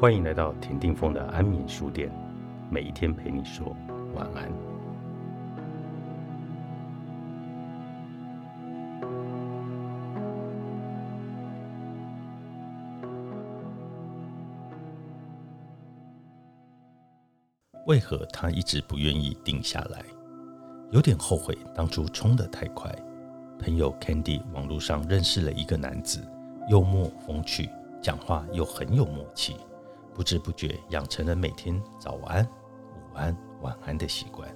欢迎来到田定峰的安眠书店，每一天陪你说晚安。为何他一直不愿意定下来？有点后悔当初冲得太快。朋友 Candy 网络上认识了一个男子，幽默风趣，讲话又很有默契，不知不觉养成了每天早安、午安、晚安的习惯。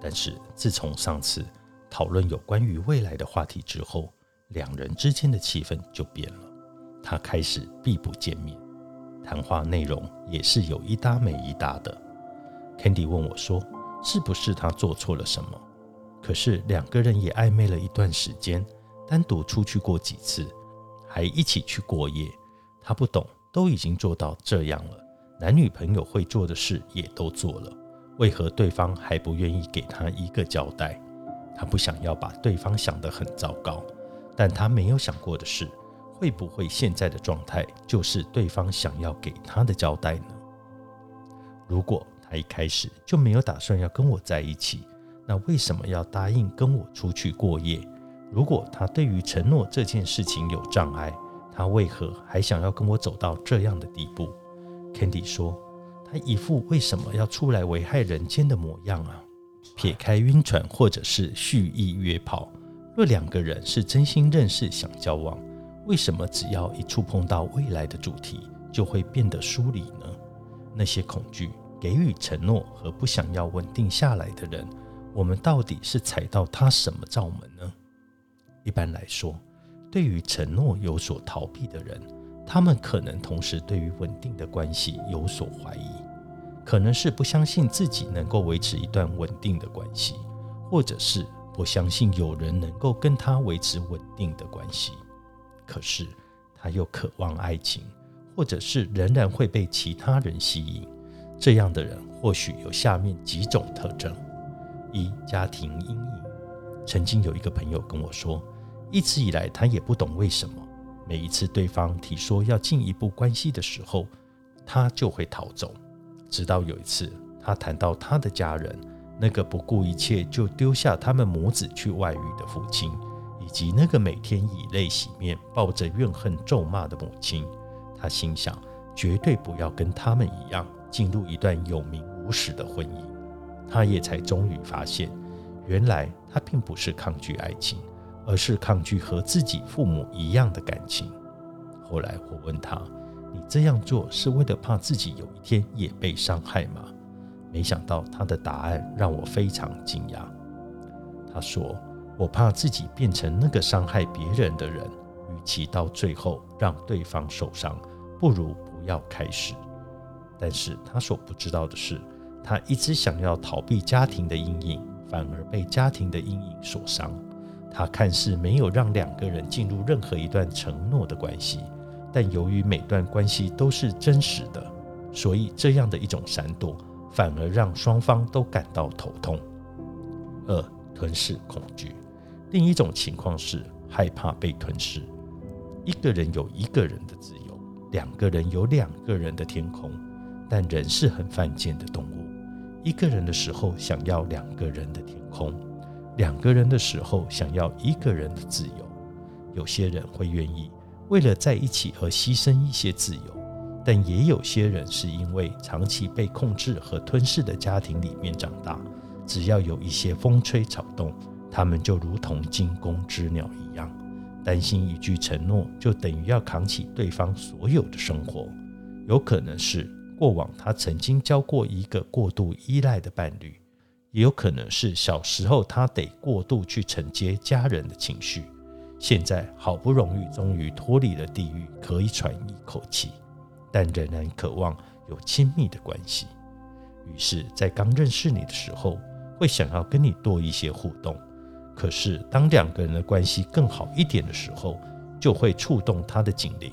但是自从上次讨论有关于未来的话题之后，两人之间的气氛就变了。他开始避不见面，谈话内容也是有一搭没一搭的。Candy 问我说：“是不是他做错了什么？”可是两个人也暧昧了一段时间，单独出去过几次，还一起去过夜。他不懂，都已经做到这样了，男女朋友会做的事也都做了，为何对方还不愿意给他一个交代？他不想要把对方想得很糟糕，但他没有想过的是，会不会现在的状态就是对方想要给他的交代呢？如果他一开始就没有打算要跟我在一起。那为什么要答应跟我出去过夜？如果他对于承诺这件事情有障碍，他为何还想要跟我走到这样的地步？Candy 说，他一副为什么要出来危害人间的模样啊！撇开晕船或者是蓄意约炮，若两个人是真心认识想交往，为什么只要一触碰到未来的主题，就会变得疏离呢？那些恐惧、给予承诺和不想要稳定下来的人。我们到底是踩到他什么罩门呢？一般来说，对于承诺有所逃避的人，他们可能同时对于稳定的关系有所怀疑，可能是不相信自己能够维持一段稳定的关系，或者是不相信有人能够跟他维持稳定的关系。可是他又渴望爱情，或者是仍然会被其他人吸引。这样的人或许有下面几种特征。一家庭阴影。曾经有一个朋友跟我说，一直以来他也不懂为什么，每一次对方提说要进一步关系的时候，他就会逃走。直到有一次，他谈到他的家人，那个不顾一切就丢下他们母子去外遇的父亲，以及那个每天以泪洗面、抱着怨恨咒骂的母亲，他心想，绝对不要跟他们一样，进入一段有名无实的婚姻。他也才终于发现，原来他并不是抗拒爱情，而是抗拒和自己父母一样的感情。后来我问他：“你这样做是为了怕自己有一天也被伤害吗？”没想到他的答案让我非常惊讶。他说：“我怕自己变成那个伤害别人的人，与其到最后让对方受伤，不如不要开始。”但是他所不知道的是。他一直想要逃避家庭的阴影，反而被家庭的阴影所伤。他看似没有让两个人进入任何一段承诺的关系，但由于每段关系都是真实的，所以这样的一种闪躲，反而让双方都感到头痛。二、吞噬恐惧。另一种情况是害怕被吞噬。一个人有一个人的自由，两个人有两个人的天空，但人是很犯贱的动物。一个人的时候想要两个人的天空，两个人的时候想要一个人的自由。有些人会愿意为了在一起而牺牲一些自由，但也有些人是因为长期被控制和吞噬的家庭里面长大，只要有一些风吹草动，他们就如同惊弓之鸟一样，担心一句承诺就等于要扛起对方所有的生活，有可能是。过往他曾经交过一个过度依赖的伴侣，也有可能是小时候他得过度去承接家人的情绪，现在好不容易终于脱离了地狱，可以喘一口气，但仍然渴望有亲密的关系。于是，在刚认识你的时候，会想要跟你多一些互动，可是当两个人的关系更好一点的时候，就会触动他的警铃，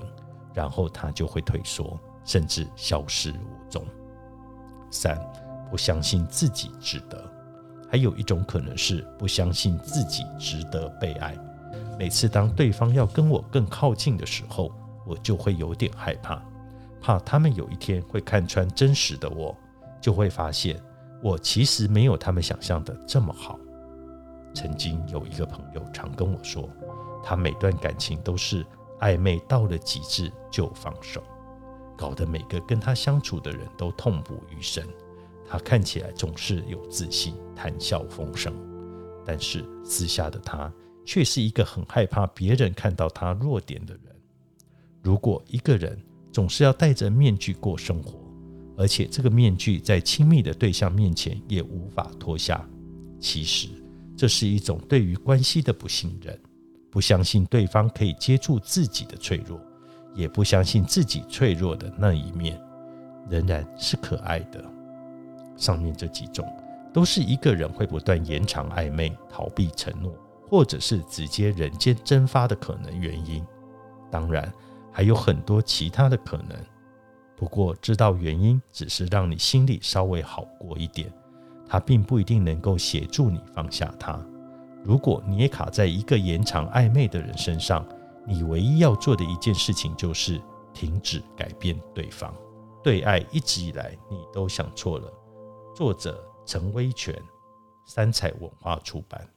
然后他就会退缩。甚至消失无踪。三，不相信自己值得。还有一种可能是不相信自己值得被爱。每次当对方要跟我更靠近的时候，我就会有点害怕，怕他们有一天会看穿真实的我，就会发现我其实没有他们想象的这么好。曾经有一个朋友常跟我说，他每段感情都是暧昧到了极致就放手，搞得每个跟他相处的人都痛不欲生。他看起来总是有自信，谈笑风生，但是私下的他却是一个很害怕别人看到他弱点的人。如果一个人总是要戴着面具过生活，而且这个面具在亲密的对象面前也无法脱下，其实这是一种对于关系的不信任，不相信对方可以接住自己的脆弱，也不相信自己脆弱的那一面仍然是可爱的。上面这几种都是一个人会不断延长暧昧、逃避承诺，或者是直接人间蒸发的可能原因。当然，还有很多其他的可能。不过，知道原因只是让你心里稍微好过一点，它并不一定能够协助你放下它。如果你也卡在一个延长暧昧的人身上，你唯一要做的一件事情就是停止改变对方。对爱一直以来你都想错了。作者陈威全，三彩文化出版。